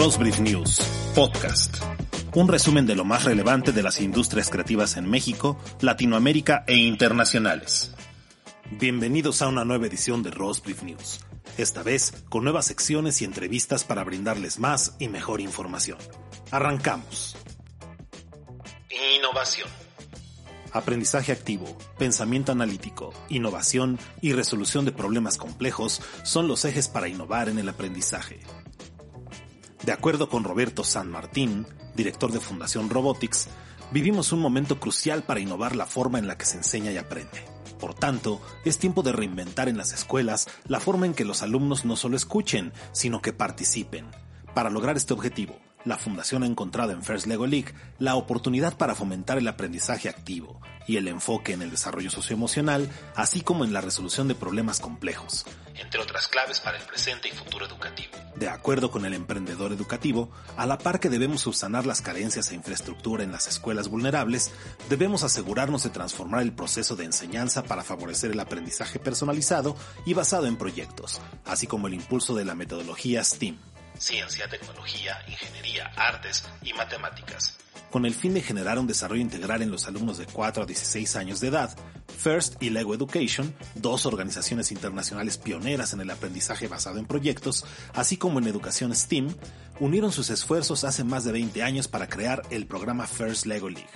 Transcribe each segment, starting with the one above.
Rosbrief News, podcast. Un resumen de lo más relevante de las industrias creativas en México, Latinoamérica e internacionales. Bienvenidos a una nueva edición de Rosbrief News, esta vez con nuevas secciones y entrevistas para brindarles más y mejor información. Arrancamos. Innovación. Aprendizaje activo, pensamiento analítico, innovación y resolución de problemas complejos son los ejes para innovar en el aprendizaje. De acuerdo con Roberto San Martín, director de Fundación Robotics, vivimos un momento crucial para innovar la forma en la que se enseña y aprende. Por tanto, es tiempo de reinventar en las escuelas la forma en que los alumnos no solo escuchen, sino que participen. Para lograr este objetivo, la Fundación ha encontrado en First Lego League la oportunidad para fomentar el aprendizaje activo y el enfoque en el desarrollo socioemocional, así como en la resolución de problemas complejos, entre otras claves para el presente y futuro educativo. De acuerdo con el emprendedor educativo, a la par que debemos subsanar las carencias e infraestructura en las escuelas vulnerables, debemos asegurarnos de transformar el proceso de enseñanza para favorecer el aprendizaje personalizado y basado en proyectos, así como el impulso de la metodología STEAM ciencia, tecnología, ingeniería, artes y matemáticas. Con el fin de generar un desarrollo integral en los alumnos de 4 a 16 años de edad, FIRST y Lego Education, dos organizaciones internacionales pioneras en el aprendizaje basado en proyectos, así como en educación STEAM, unieron sus esfuerzos hace más de 20 años para crear el programa First Lego League.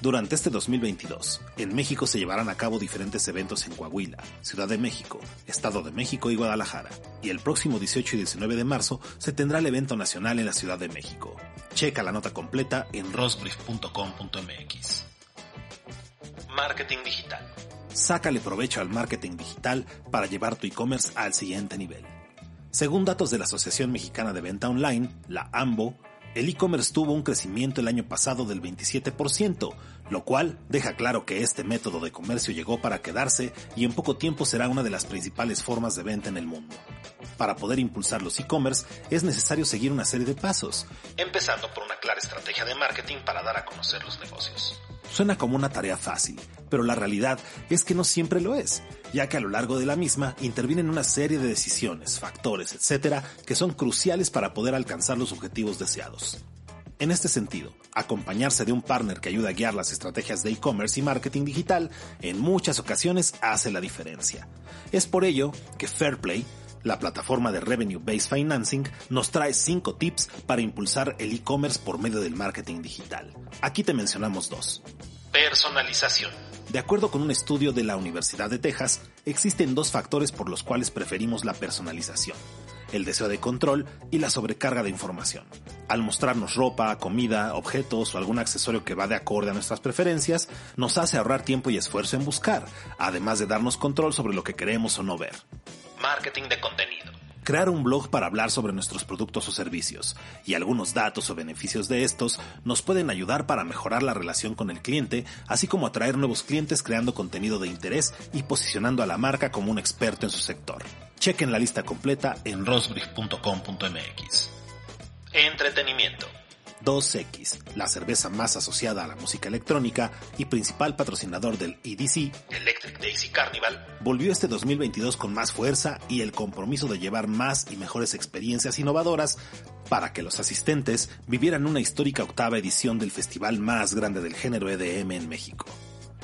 Durante este 2022, en México se llevarán a cabo diferentes eventos en Coahuila, Ciudad de México, Estado de México y Guadalajara, y el próximo 18 y 19 de marzo se tendrá el evento nacional en la Ciudad de México. Checa la nota completa en rosbrief.com.mx. Marketing digital. Sácale provecho al marketing digital para llevar tu e-commerce al siguiente nivel. Según datos de la Asociación Mexicana de Venta Online, la AMBO, el e-commerce tuvo un crecimiento el año pasado del 27%, lo cual deja claro que este método de comercio llegó para quedarse y en poco tiempo será una de las principales formas de venta en el mundo. Para poder impulsar los e-commerce es necesario seguir una serie de pasos, empezando por una clara estrategia de marketing para dar a conocer los negocios. Suena como una tarea fácil, pero la realidad es que no siempre lo es, ya que a lo largo de la misma intervienen una serie de decisiones, factores, etcétera, que son cruciales para poder alcanzar los objetivos deseados. En este sentido, acompañarse de un partner que ayude a guiar las estrategias de e-commerce y marketing digital en muchas ocasiones hace la diferencia. Es por ello que Fairplay la plataforma de Revenue Based Financing nos trae 5 tips para impulsar el e-commerce por medio del marketing digital. Aquí te mencionamos dos. Personalización. De acuerdo con un estudio de la Universidad de Texas, existen dos factores por los cuales preferimos la personalización. El deseo de control y la sobrecarga de información. Al mostrarnos ropa, comida, objetos o algún accesorio que va de acorde a nuestras preferencias, nos hace ahorrar tiempo y esfuerzo en buscar, además de darnos control sobre lo que queremos o no ver marketing de contenido. Crear un blog para hablar sobre nuestros productos o servicios y algunos datos o beneficios de estos nos pueden ayudar para mejorar la relación con el cliente, así como atraer nuevos clientes creando contenido de interés y posicionando a la marca como un experto en su sector. Chequen la lista completa en rosbrief.com.mx. Entretenimiento. 2X, la cerveza más asociada a la música electrónica y principal patrocinador del EDC, Electric Daisy Carnival, volvió este 2022 con más fuerza y el compromiso de llevar más y mejores experiencias innovadoras para que los asistentes vivieran una histórica octava edición del festival más grande del género EDM en México.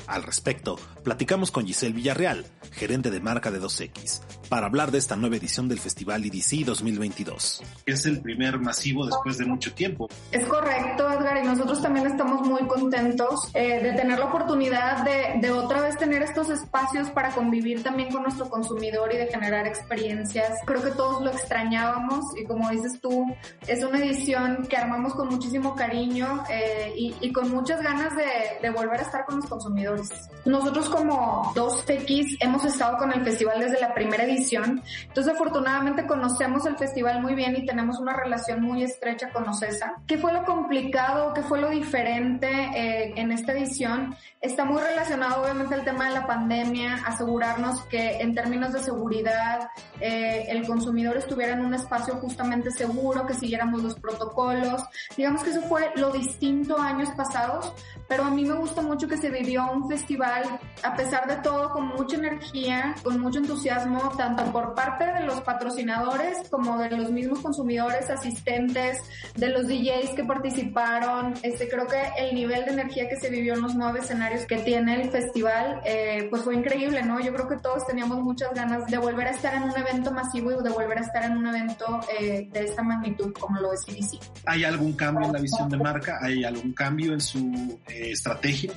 Al respecto, platicamos con Giselle Villarreal, gerente de marca de 2X, para hablar de esta nueva edición del Festival EDC 2022. Es el primer masivo después de mucho tiempo. Es correcto, Edgar, y nosotros también estamos muy contentos eh, de tener la oportunidad de, de otra vez tener estos espacios para convivir también con nuestro consumidor y de generar experiencias. Creo que todos lo extrañábamos y como dices tú, es una edición que armamos con muchísimo cariño eh, y, y, con muchas ganas de, de volver a estar con los consumidores. Nosotros como 2X hemos estado con el festival desde la primera edición, entonces afortunadamente conocemos el festival muy bien y tenemos una relación muy estrecha con OCESA. ¿Qué fue lo complicado? ¿Qué fue lo diferente eh, en esta edición? Está muy relacionado obviamente al tema de la pandemia, asegurarnos que en términos de seguridad eh, el consumidor estuviera en un espacio justamente seguro, que siguiéramos los protocolos. Digamos que eso fue lo distinto a años pasados, pero a mí me gusta mucho que se vivió un festival, a pesar de todo, con mucha energía, con mucho entusiasmo, tanto por parte de los patrocinadores como de los mismos consumidores, asistentes, de los DJs que participaron. Este, creo que el nivel de energía que se vivió en los nueve escenarios que tiene el festival, eh, pues fue increíble, ¿no? Yo creo que todos teníamos muchas ganas de volver a estar en un evento masivo y de volver a estar en un evento eh, de esta magnitud como lo es CDC. ¿Hay algún cambio en la visión de marca? ¿Hay algún cambio en su eh, estrategia?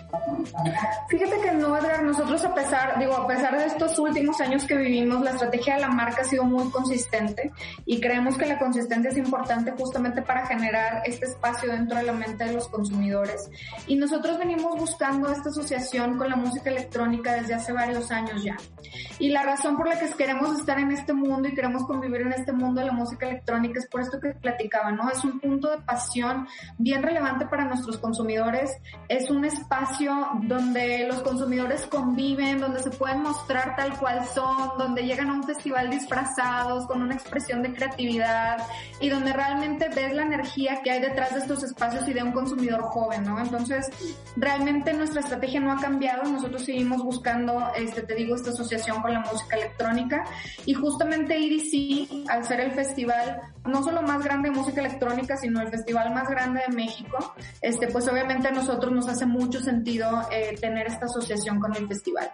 Fíjate que no, Edgar, nosotros a pesar, digo, a pesar de estos últimos años que vivimos, la estrategia de la marca ha sido muy consistente y creemos que la consistencia es importante justamente para generar este espacio dentro de la mente de los consumidores. Y nosotros venimos buscando esta asociación con la música electrónica desde hace varios años ya. Y la razón por la que queremos estar en este mundo y queremos convivir en este mundo de la música electrónica es por esto que platicaba, ¿no? Es un punto de pasión bien relevante para nuestros consumidores. Es un espacio donde los consumidores conviven, donde se pueden mostrar tal cual son, donde llegan a un festival disfrazados, con una expresión de creatividad y donde realmente ves la energía que hay detrás de estos espacios y de un consumidor joven, ¿no? Entonces, realmente nuestra estrategia no ha cambiado, nosotros seguimos buscando, este, te digo, esta asociación con la música electrónica y justamente EDC, al ser el festival no solo más grande de música electrónica, sino el festival más grande de México, este, pues obviamente a nosotros nos hace mucho sentido eh, tener esta asociación con el festival.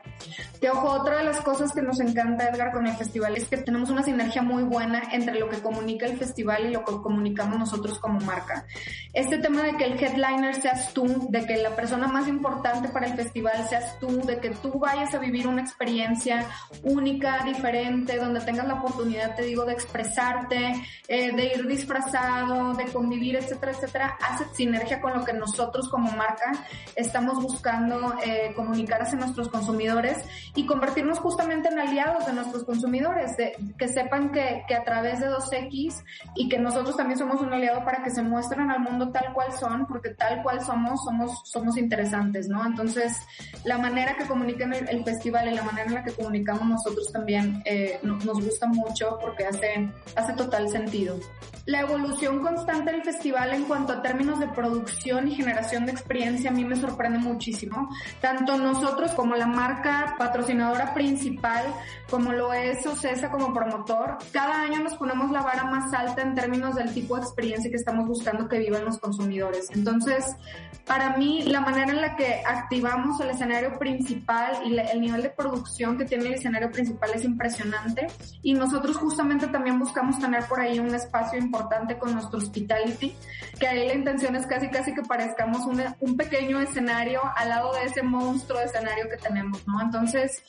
Que ojo, otra de las cosas que nos encanta, Edgar, con el festival es que tenemos una sinergia muy buena entre lo que comunica el festival y lo que comunicamos nosotros como marca. Este tema de que el headliner seas tú, de que la persona más importante para el festival seas tú, de que tú vayas a vivir una experiencia única, diferente, donde tengas la oportunidad, te digo, de expresarte, eh, de ir disfrazado, de convivir, etcétera, etcétera, hace sinergia con lo que nosotros como marca estamos buscando eh, comunicar hacia nuestros consumidores y convertirnos justamente en aliados de nuestros consumidores, de, que sepan que, que a través de 2X y que nosotros también somos un aliado para que se muestren al mundo tal cual son, porque tal cual somos, somos, somos interesantes, ¿no? Entonces, la manera que comunican el, festival y la manera en la que comunicamos nosotros también eh, nos gusta mucho porque hace, hace total sentido. La evolución constante del festival en cuanto a términos de producción y generación de experiencia a mí me sorprende muchísimo. Tanto nosotros como la marca patrocinadora principal, como lo es Ocesa como promotor, cada año nos ponemos la vara más alta en términos del tipo de experiencia que estamos buscando que vivan los consumidores. Entonces, para mí, la manera en la que activamos el escenario principal y el nivel de producción que tiene el escenario principal es impresionante. Y nosotros justamente también buscamos tener por ahí un espacio importante con nuestro hospitality, que ahí la intención es casi casi que parezcamos un pequeño escenario al lado de ese monstruo de escenario que tenemos, ¿no? Entonces,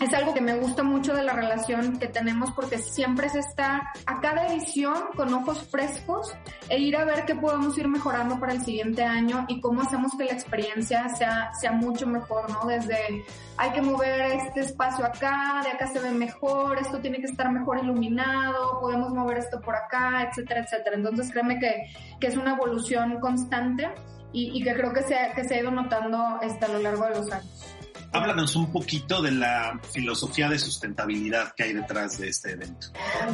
es algo que me gusta mucho de la relación que tenemos porque siempre se está a cada edición con ojos frescos e ir a ver qué podemos ir mejorando para el siguiente año y cómo hacemos que la experiencia sea, sea mucho mejor, ¿no? Desde hay que mover este espacio acá, de acá se ve mejor, esto tiene que estar mejor iluminado, podemos mover esto por acá, etcétera, etcétera. Entonces créeme que, que es una evolución constante y, y que creo que se, que se ha ido notando este, a lo largo de los años. Háblanos un poquito de la filosofía de sustentabilidad que hay detrás de este evento.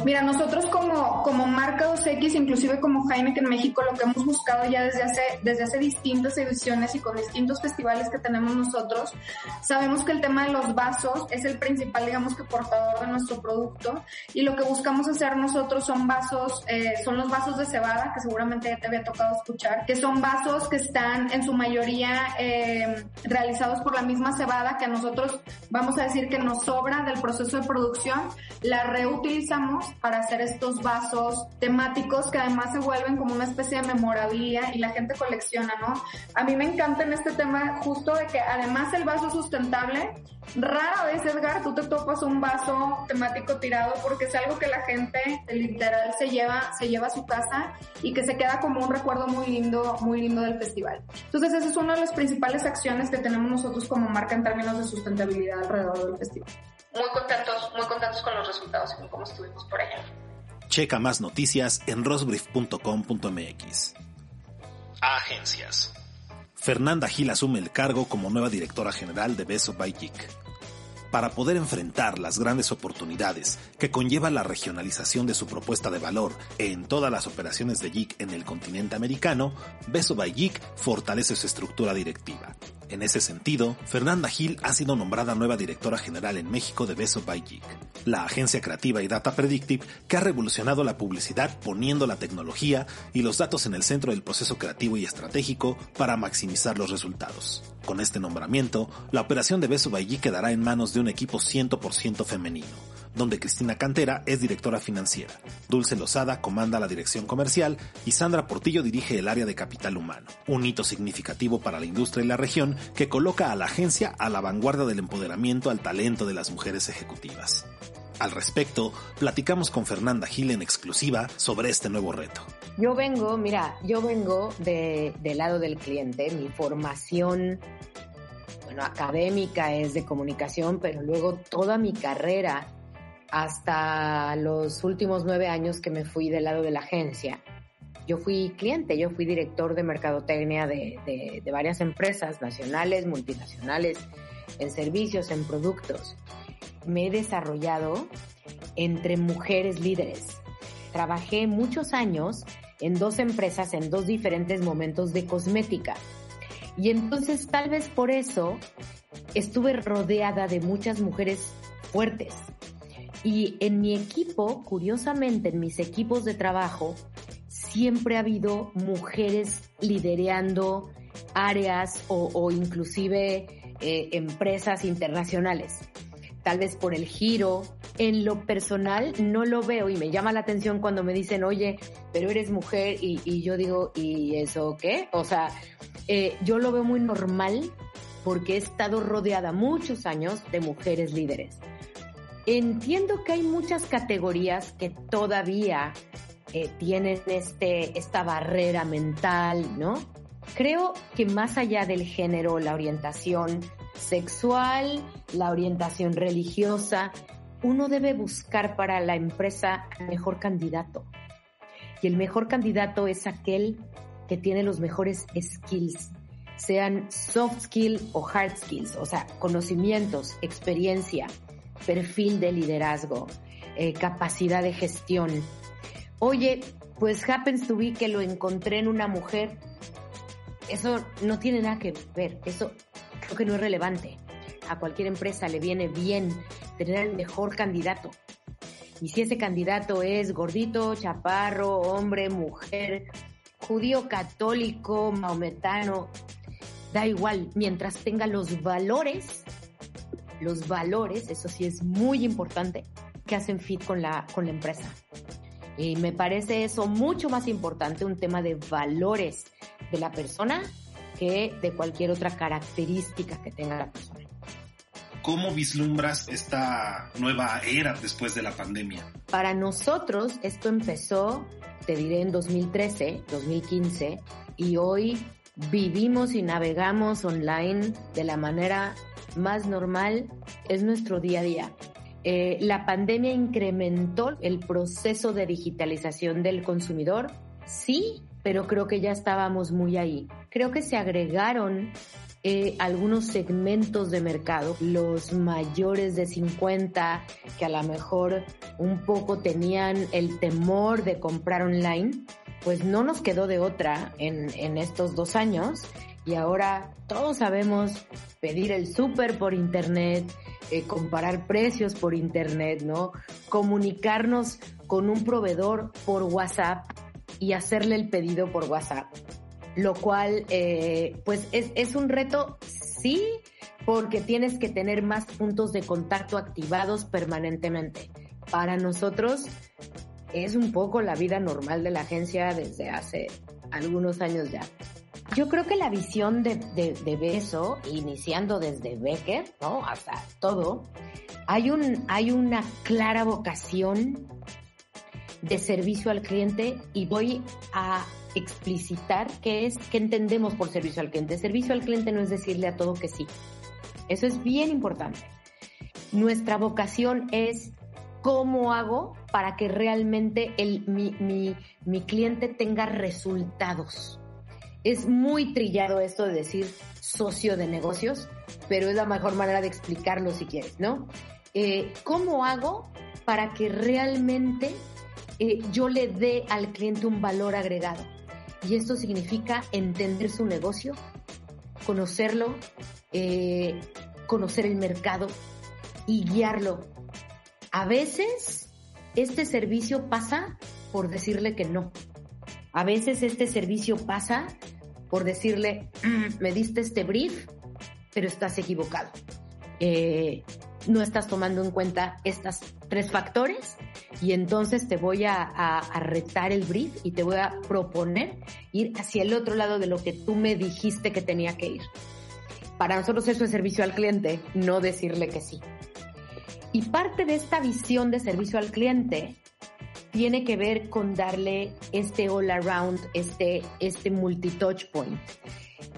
Mira, nosotros como, como marca 2X, inclusive como Heineken México, lo que hemos buscado ya desde hace, desde hace distintas ediciones y con distintos festivales que tenemos nosotros, sabemos que el tema de los vasos es el principal, digamos que portador de nuestro producto y lo que buscamos hacer nosotros son vasos, eh, son los vasos de cebada, que seguramente ya te había tocado escuchar, que son vasos que están en su mayoría eh, realizados por la misma cebada que nosotros vamos a decir que nos sobra del proceso de producción, la reutilizamos para hacer estos vasos temáticos que además se vuelven como una especie de memorabilia y la gente colecciona, ¿no? A mí me encanta en este tema justo de que además el vaso sustentable, rara vez Edgar, tú te topas un vaso temático tirado porque es algo que la gente literal se lleva, se lleva a su casa y que se queda como un recuerdo muy lindo, muy lindo del festival. Entonces esa es una de las principales acciones que tenemos nosotros como marca en términos de sustentabilidad alrededor del festival. Muy contentos, muy contentos con los resultados y cómo estuvimos por allá. Checa más noticias en rosbrief.com.mx. Agencias. Fernanda Gil asume el cargo como nueva directora general de Beso by Geek. Para poder enfrentar las grandes oportunidades que conlleva la regionalización de su propuesta de valor en todas las operaciones de Geek en el continente americano, Beso by Geek fortalece su estructura directiva En ese sentido, Fernanda Gil ha sido nombrada nueva directora general en México de Beso by Geek, la agencia creativa y data predictive que ha revolucionado la publicidad poniendo la tecnología y los datos en el centro del proceso creativo y estratégico para maximizar los resultados. Con este nombramiento, la operación de Beso by Geek quedará en manos de un equipo 100% femenino donde Cristina Cantera es directora financiera, Dulce Lozada comanda la dirección comercial y Sandra Portillo dirige el área de capital humano, un hito significativo para la industria y la región que coloca a la agencia a la vanguardia del empoderamiento al talento de las mujeres ejecutivas. Al respecto, platicamos con Fernanda Gil en exclusiva sobre este nuevo reto. Yo vengo, mira, yo vengo de, del lado del cliente, mi formación bueno, académica es de comunicación, pero luego toda mi carrera hasta los últimos nueve años que me fui del lado de la agencia. Yo fui cliente, yo fui director de mercadotecnia de, de, varias empresas nacionales, multinacionales, en servicios, en productos. Me he desarrollado entre mujeres líderes. Trabajé muchos años en dos empresas en dos diferentes momentos de cosmética. Y entonces tal vez por eso estuve rodeada de muchas mujeres fuertes, y en mi equipo, curiosamente, en mis equipos de trabajo, siempre ha habido mujeres liderando áreas o, inclusive eh, empresas internacionales. Tal vez por el giro. En lo personal no lo veo y me llama la atención cuando me dicen, oye, pero eres mujer y, yo digo, ¿y eso qué? O sea, eh, yo lo veo muy normal porque he estado rodeada muchos años de mujeres líderes. Entiendo que hay muchas categorías que todavía eh, tienen este, esta barrera mental, ¿no? Creo que más allá del género, la orientación sexual, la orientación religiosa, uno debe buscar para la empresa el mejor candidato. Y el mejor candidato es aquel que tiene los mejores skills, sean soft skills o hard skills, o sea, conocimientos, experiencia, perfil de liderazgo, eh, capacidad de gestión. Oye, pues happens to be que lo encontré en una mujer. Eso no tiene nada que ver, eso creo que no es relevante. A cualquier empresa le viene bien tener el mejor candidato. Y si ese candidato es gordito, chaparro, hombre, mujer, judío, católico, maometano, da igual, mientras tenga los valores los valores, eso sí es muy importante, que hacen fit con la, con la empresa. Y me parece eso mucho más importante, un tema de valores de la persona que de cualquier otra característica que tenga la persona. ¿Cómo vislumbras esta nueva era después de la pandemia? Para nosotros esto empezó, te diré, en 2013, 2015, y hoy vivimos y navegamos online de la manera más normal, es nuestro día a día. Eh, la pandemia incrementó el proceso de digitalización del consumidor, sí, pero creo que ya estábamos muy ahí. Creo que se agregaron eh, algunos segmentos de mercado, los mayores de 50, que a lo mejor un poco tenían el temor de comprar online, pues no nos quedó de otra en, en estos dos años y ahora todos sabemos pedir el súper por internet, eh, comparar precios por internet, ¿no? Comunicarnos con un proveedor por WhatsApp y hacerle el pedido por WhatsApp. Lo cual, eh, pues es, es un reto, sí, porque tienes que tener más puntos de contacto activados permanentemente. Para nosotros es un poco la vida normal de la agencia desde hace algunos años ya. Yo creo que la visión de, de, Beso, iniciando desde Becker, ¿no? Hasta todo, hay, un, hay una clara vocación de servicio al cliente y voy a explicitar qué es, qué entendemos por servicio al cliente. Servicio al cliente no es decirle a todo que sí. Eso es bien importante. Nuestra vocación es cómo hago para que realmente el, mi, mi, mi cliente tenga resultados es muy trillado esto de decir socio de negocios, pero es la mejor manera de explicarlo si quieres, ¿no? Eh, ¿Cómo hago para que realmente eh, yo le dé al cliente un valor agregado? Y esto significa entender su negocio, conocerlo, eh, conocer el mercado y guiarlo. A veces este servicio pasa por decirle que no. A veces este servicio pasa por decirle, mm, me diste este brief, pero estás equivocado. Eh, no estás tomando en cuenta estos tres factores y entonces te voy a, a, retar el brief y te voy a proponer ir hacia el otro lado de lo que tú me dijiste que tenía que ir. Para nosotros eso es servicio al cliente, no decirle que sí. Y parte de esta visión de servicio al cliente tiene que ver con darle este all around, este, este multi-touch point.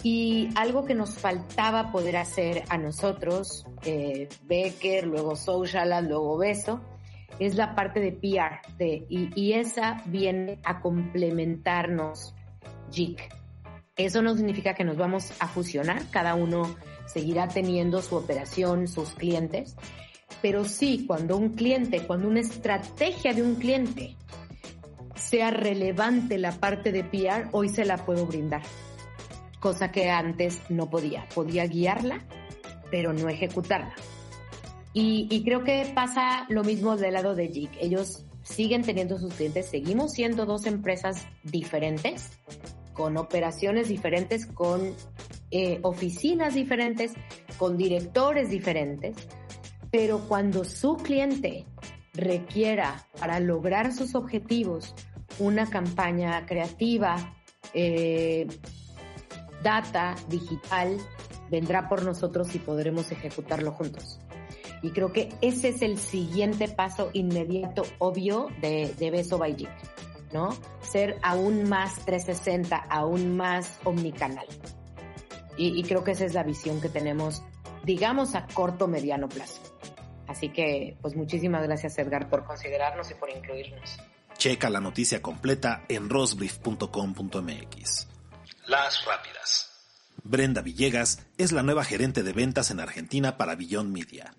Y algo que nos faltaba poder hacer a nosotros, eh, Becker, luego Social, luego Beso, es la parte de PR. De, y, y, esa viene a complementarnos JIC. Eso no significa que nos vamos a fusionar, cada uno seguirá teniendo su operación, sus clientes, pero sí cuando un cliente, cuando una estrategia de un cliente sea relevante la parte de PR, hoy se la puedo brindar cosa que antes no podía. Podía guiarla, pero no ejecutarla. Y, creo que pasa lo mismo del lado de JIC. Ellos siguen teniendo sus clientes, seguimos siendo dos empresas diferentes, con operaciones diferentes, con eh, oficinas diferentes, con directores diferentes, pero cuando su cliente requiera para lograr sus objetivos una campaña creativa, eh, data digital vendrá por nosotros y podremos ejecutarlo juntos. Y creo que ese es el siguiente paso inmediato, obvio, de, Beso by ¿no? Ser aún más 360, aún más omnicanal. Y creo que esa es la visión que tenemos, digamos, a corto, mediano plazo. Así que, pues muchísimas gracias Edgar por considerarnos y por incluirnos. Checa la noticia completa en rosbrief.com.mx. Las rápidas. Brenda Villegas es la nueva gerente de ventas en Argentina para Beyond Media.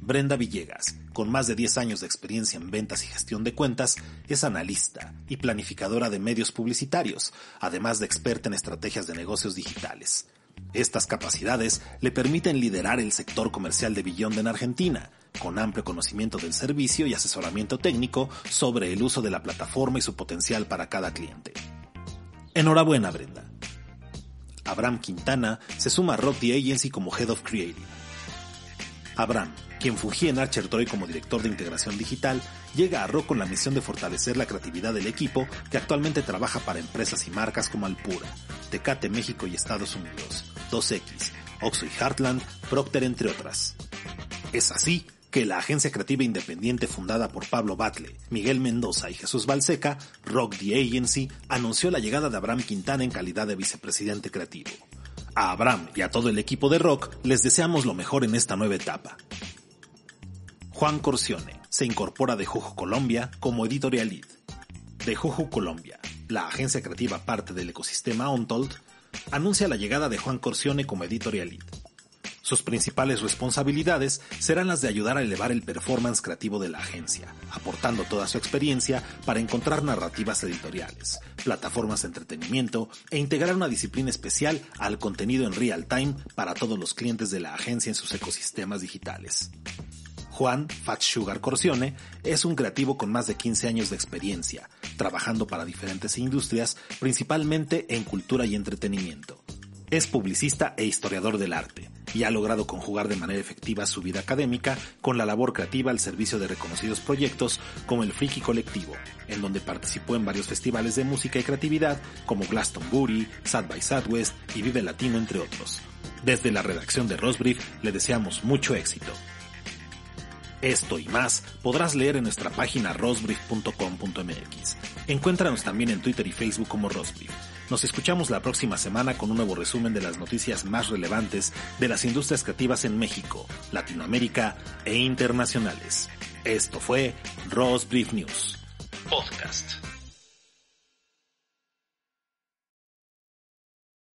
Brenda Villegas, con más de 10 años de experiencia en ventas y gestión de cuentas, es analista y planificadora de medios publicitarios, además de experta en estrategias de negocios digitales. Estas capacidades le permiten liderar el sector comercial de Beyond en Argentina, con amplio conocimiento del servicio y asesoramiento técnico sobre el uso de la plataforma y su potencial para cada cliente. Enhorabuena, Brenda. Abraham Quintana se suma a Rock the Agency como Head of Creative. Abraham, quien fungía en Archer Troy como director de integración digital, llega a Rock con la misión de fortalecer la creatividad del equipo que actualmente trabaja para empresas y marcas como Alpura, Tecate México y Estados Unidos, 2X, Oxo y Heartland, Procter entre otras. Es así que la agencia creativa independiente fundada por Pablo Batle, Miguel Mendoza y Jesús Balseca, Rock the Agency, anunció la llegada de Abraham Quintana en calidad de vicepresidente creativo. A Abraham y a todo el equipo de Rock les deseamos lo mejor en esta nueva etapa. Juan Corcione se incorpora de Juju Colombia como editorial lead. De Juju Colombia, la agencia creativa parte del ecosistema Untold, anuncia la llegada de Juan Corcione como editorial lead. Sus principales responsabilidades serán las de ayudar a elevar el performance creativo de la agencia, aportando toda su experiencia para encontrar narrativas editoriales, plataformas de entretenimiento e integrar una disciplina especial al contenido en real time para todos los clientes de la agencia en sus ecosistemas digitales. Juan Fat Sugar Corcione es un creativo con más de 15 años de experiencia, trabajando para diferentes industrias, principalmente en cultura y entretenimiento. Es publicista e historiador del arte y ha logrado conjugar de manera efectiva su vida académica con la labor creativa al servicio de reconocidos proyectos como el Friki Colectivo, en donde participó en varios festivales de música y creatividad como Glastonbury, Sad by Southwest y Vive Latino, entre otros. Desde la redacción de Rosbrief le deseamos mucho éxito. Esto y más podrás leer en nuestra página rosbrief.com.mx. Encuéntranos también en Twitter y Facebook como Rosbrief. Nos escuchamos la próxima semana con un nuevo resumen de las noticias más relevantes de las industrias creativas en México, Latinoamérica e internacionales. Esto fue Ross Brief News. Podcast.